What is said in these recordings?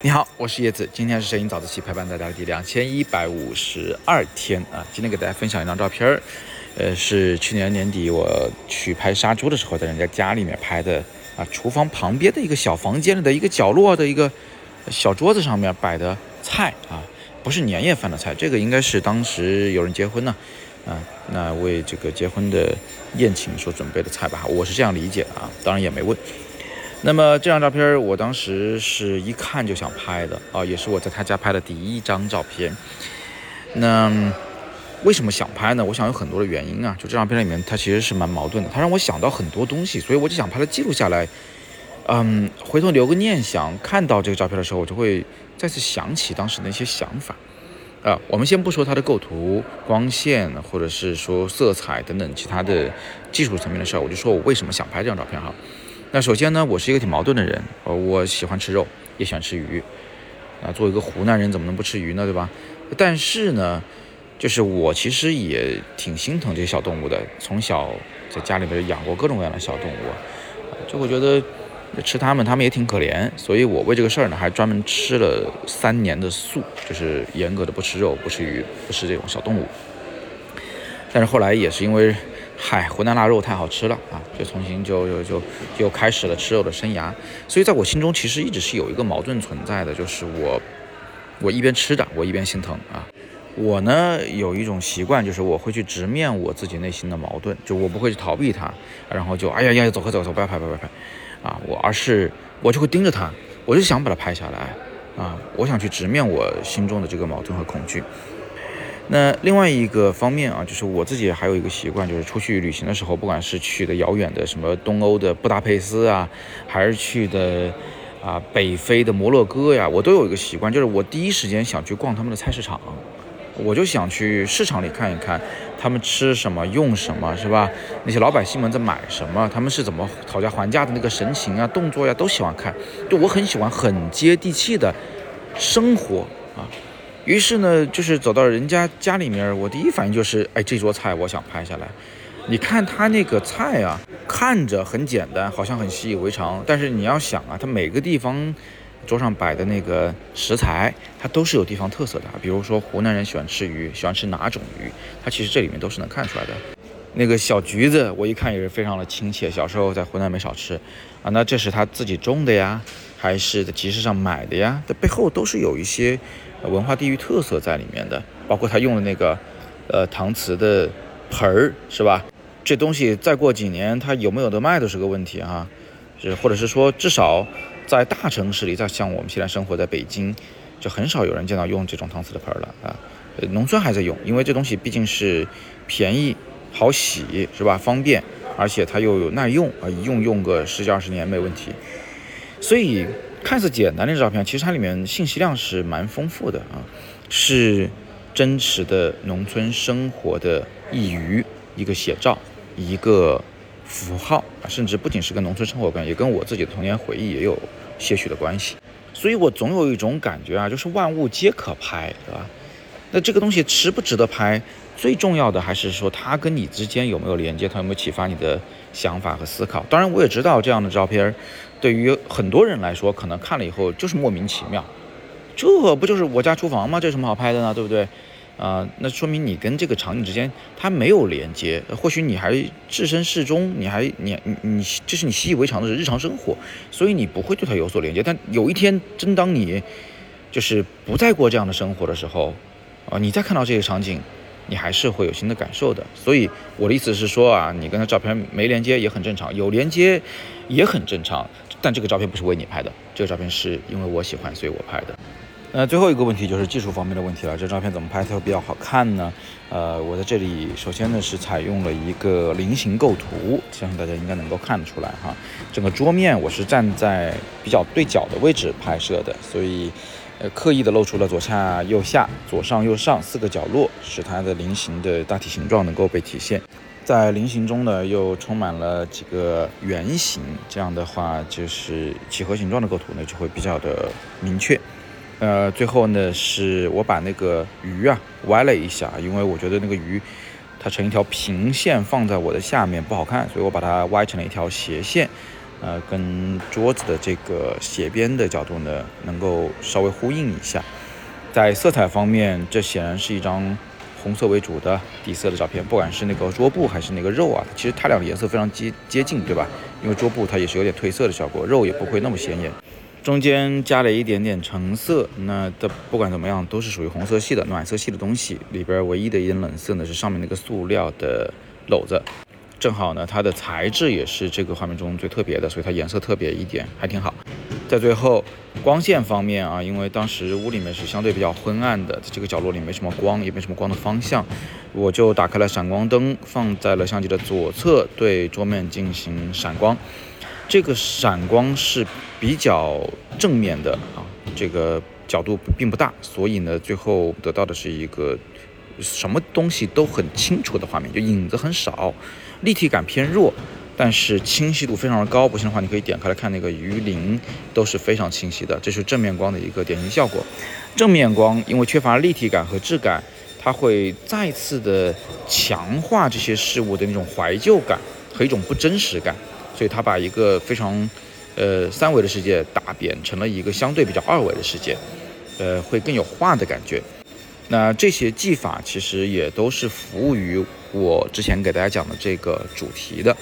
你好，我是叶子，今天是摄影早自习陪伴大家的第两千一百五十二天啊。今天给大家分享一张照片儿，呃，是去年年底我去拍杀猪的时候，在人家家里面拍的啊。厨房旁边的一个小房间里的一个角落的一个小桌子上面摆的菜啊，不是年夜饭的菜，这个应该是当时有人结婚呢，啊，那为这个结婚的宴请所准备的菜吧，我是这样理解的啊，当然也没问。那么这张照片，我当时是一看就想拍的啊，也是我在他家拍的第一张照片。那为什么想拍呢？我想有很多的原因啊。就这张片里面，它其实是蛮矛盾的，它让我想到很多东西，所以我就想把它记录下来。嗯，回头留个念想，看到这个照片的时候，我就会再次想起当时那些想法。啊，我们先不说它的构图、光线，或者是说色彩等等其他的技术层面的事儿，我就说我为什么想拍这张照片哈。那首先呢，我是一个挺矛盾的人，呃，我喜欢吃肉，也喜欢吃鱼，啊，作为一个湖南人，怎么能不吃鱼呢，对吧？但是呢，就是我其实也挺心疼这些小动物的，从小在家里边养过各种各样的小动物，就会觉得吃它们，它们也挺可怜，所以我为这个事儿呢，还专门吃了三年的素，就是严格的不吃肉、不吃鱼、不吃这种小动物。但是后来也是因为。嗨，湖南腊肉太好吃了啊！就重新就就就就开始了吃肉的生涯。所以在我心中，其实一直是有一个矛盾存在的，就是我我一边吃着，我一边心疼啊。我呢有一种习惯，就是我会去直面我自己内心的矛盾，就我不会去逃避它，然后就哎呀呀，走开走开走，不要拍不要拍啊！我而是我就会盯着它，我就想把它拍下来啊！我想去直面我心中的这个矛盾和恐惧。那另外一个方面啊，就是我自己还有一个习惯，就是出去旅行的时候，不管是去的遥远的什么东欧的布达佩斯啊，还是去的啊北非的摩洛哥呀，我都有一个习惯，就是我第一时间想去逛他们的菜市场，我就想去市场里看一看他们吃什么用什么，是吧？那些老百姓们在买什么，他们是怎么讨价还价的那个神情啊、动作呀，都喜欢看。就我很喜欢很接地气的生活啊。于是呢，就是走到人家家里面，我第一反应就是，哎，这桌菜我想拍下来。你看他那个菜啊，看着很简单，好像很习以为常，但是你要想啊，它每个地方桌上摆的那个食材，它都是有地方特色的。比如说湖南人喜欢吃鱼，喜欢吃哪种鱼，它其实这里面都是能看出来的。那个小橘子，我一看也是非常的亲切，小时候在湖南没少吃啊。那这是他自己种的呀，还是在集市上买的呀？这背后都是有一些。文化地域特色在里面的，包括他用的那个，呃，搪瓷的盆儿，是吧？这东西再过几年，它有没有得卖都是个问题哈。是，或者是说，至少在大城市里，在像我们现在生活在北京，就很少有人见到用这种搪瓷的盆了啊。农村还在用，因为这东西毕竟是便宜、好洗，是吧？方便，而且它又有耐用啊，一用用个十几二十年没问题。所以。看似简单的照片，其实它里面信息量是蛮丰富的啊，是真实的农村生活的一隅，一个写照，一个符号啊，甚至不仅是跟农村生活有关，也跟我自己的童年回忆也有些许的关系。所以我总有一种感觉啊，就是万物皆可拍，对吧？那这个东西值不值得拍？最重要的还是说它跟你之间有没有连接，它有没有启发你的想法和思考。当然，我也知道这样的照片。对于很多人来说，可能看了以后就是莫名其妙，这不就是我家厨房吗？这有什么好拍的呢？对不对？啊，那说明你跟这个场景之间它没有连接，或许你还置身事中，你还你你你这是你习以为常的日常生活，所以你不会对它有所连接。但有一天，真当你就是不再过这样的生活的时候，啊，你再看到这个场景。你还是会有新的感受的，所以我的意思是说啊，你跟他照片没连接也很正常，有连接也很正常。但这个照片不是为你拍的，这个照片是因为我喜欢，所以我拍的。那最后一个问题就是技术方面的问题了，这照片怎么拍才会比较好看呢？呃，我在这里首先呢是采用了一个菱形构图，相信大家应该能够看得出来哈。整个桌面我是站在比较对角的位置拍摄的，所以。呃，刻意的露出了左下右下、左上右上四个角落，使它的菱形的大体形状能够被体现。在菱形中呢，又充满了几个圆形，这样的话就是几何形状的构图呢就会比较的明确。呃，最后呢是我把那个鱼啊歪了一下，因为我觉得那个鱼它成一条平线放在我的下面不好看，所以我把它歪成了一条斜线。呃，跟桌子的这个斜边的角度呢，能够稍微呼应一下。在色彩方面，这显然是一张红色为主的底色的照片，不管是那个桌布还是那个肉啊，其实它俩的颜色非常接接近，对吧？因为桌布它也是有点褪色的效果，肉也不会那么显眼。中间加了一点点橙色，那的不管怎么样都是属于红色系的暖色系的东西。里边唯一的一点冷色呢是上面那个塑料的篓子，正好呢它的材质也是这个画面中最特别的，所以它颜色特别一点，还挺好。在最后光线方面啊，因为当时屋里面是相对比较昏暗的，在这个角落里没什么光，也没什么光的方向，我就打开了闪光灯，放在了相机的左侧，对桌面进行闪光。这个闪光是比较正面的啊，这个角度并不大，所以呢，最后得到的是一个什么东西都很清楚的画面，就影子很少，立体感偏弱，但是清晰度非常的高。不信的话，你可以点开来看那个鱼鳞，都是非常清晰的。这是正面光的一个典型效果。正面光因为缺乏立体感和质感，它会再次的强化这些事物的那种怀旧感和一种不真实感。所以它把一个非常，呃，三维的世界打扁成了一个相对比较二维的世界，呃，会更有画的感觉。那这些技法其实也都是服务于我之前给大家讲的这个主题的。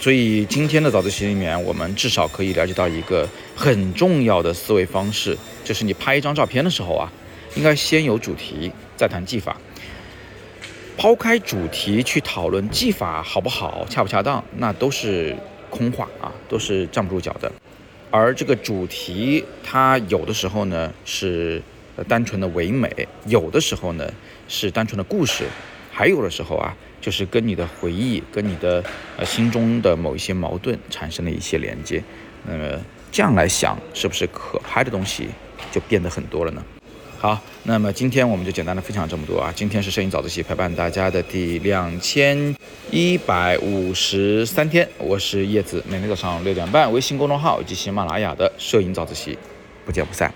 所以今天的早自习里面，我们至少可以了解到一个很重要的思维方式，就是你拍一张照片的时候啊，应该先有主题，再谈技法。抛开主题去讨论技法好不好、恰不恰当，那都是空话啊，都是站不住脚的。而这个主题，它有的时候呢是单纯的唯美，有的时候呢是单纯的故事，还有的时候啊就是跟你的回忆、跟你的呃心中的某一些矛盾产生了一些连接。那么这样来想，是不是可拍的东西就变得很多了呢？好，那么今天我们就简单的分享这么多啊。今天是摄影早自习陪伴大家的第两千一百五十三天，我是叶子，每天早上六点半，微信公众号以及喜马拉雅的摄影早自习，不见不散。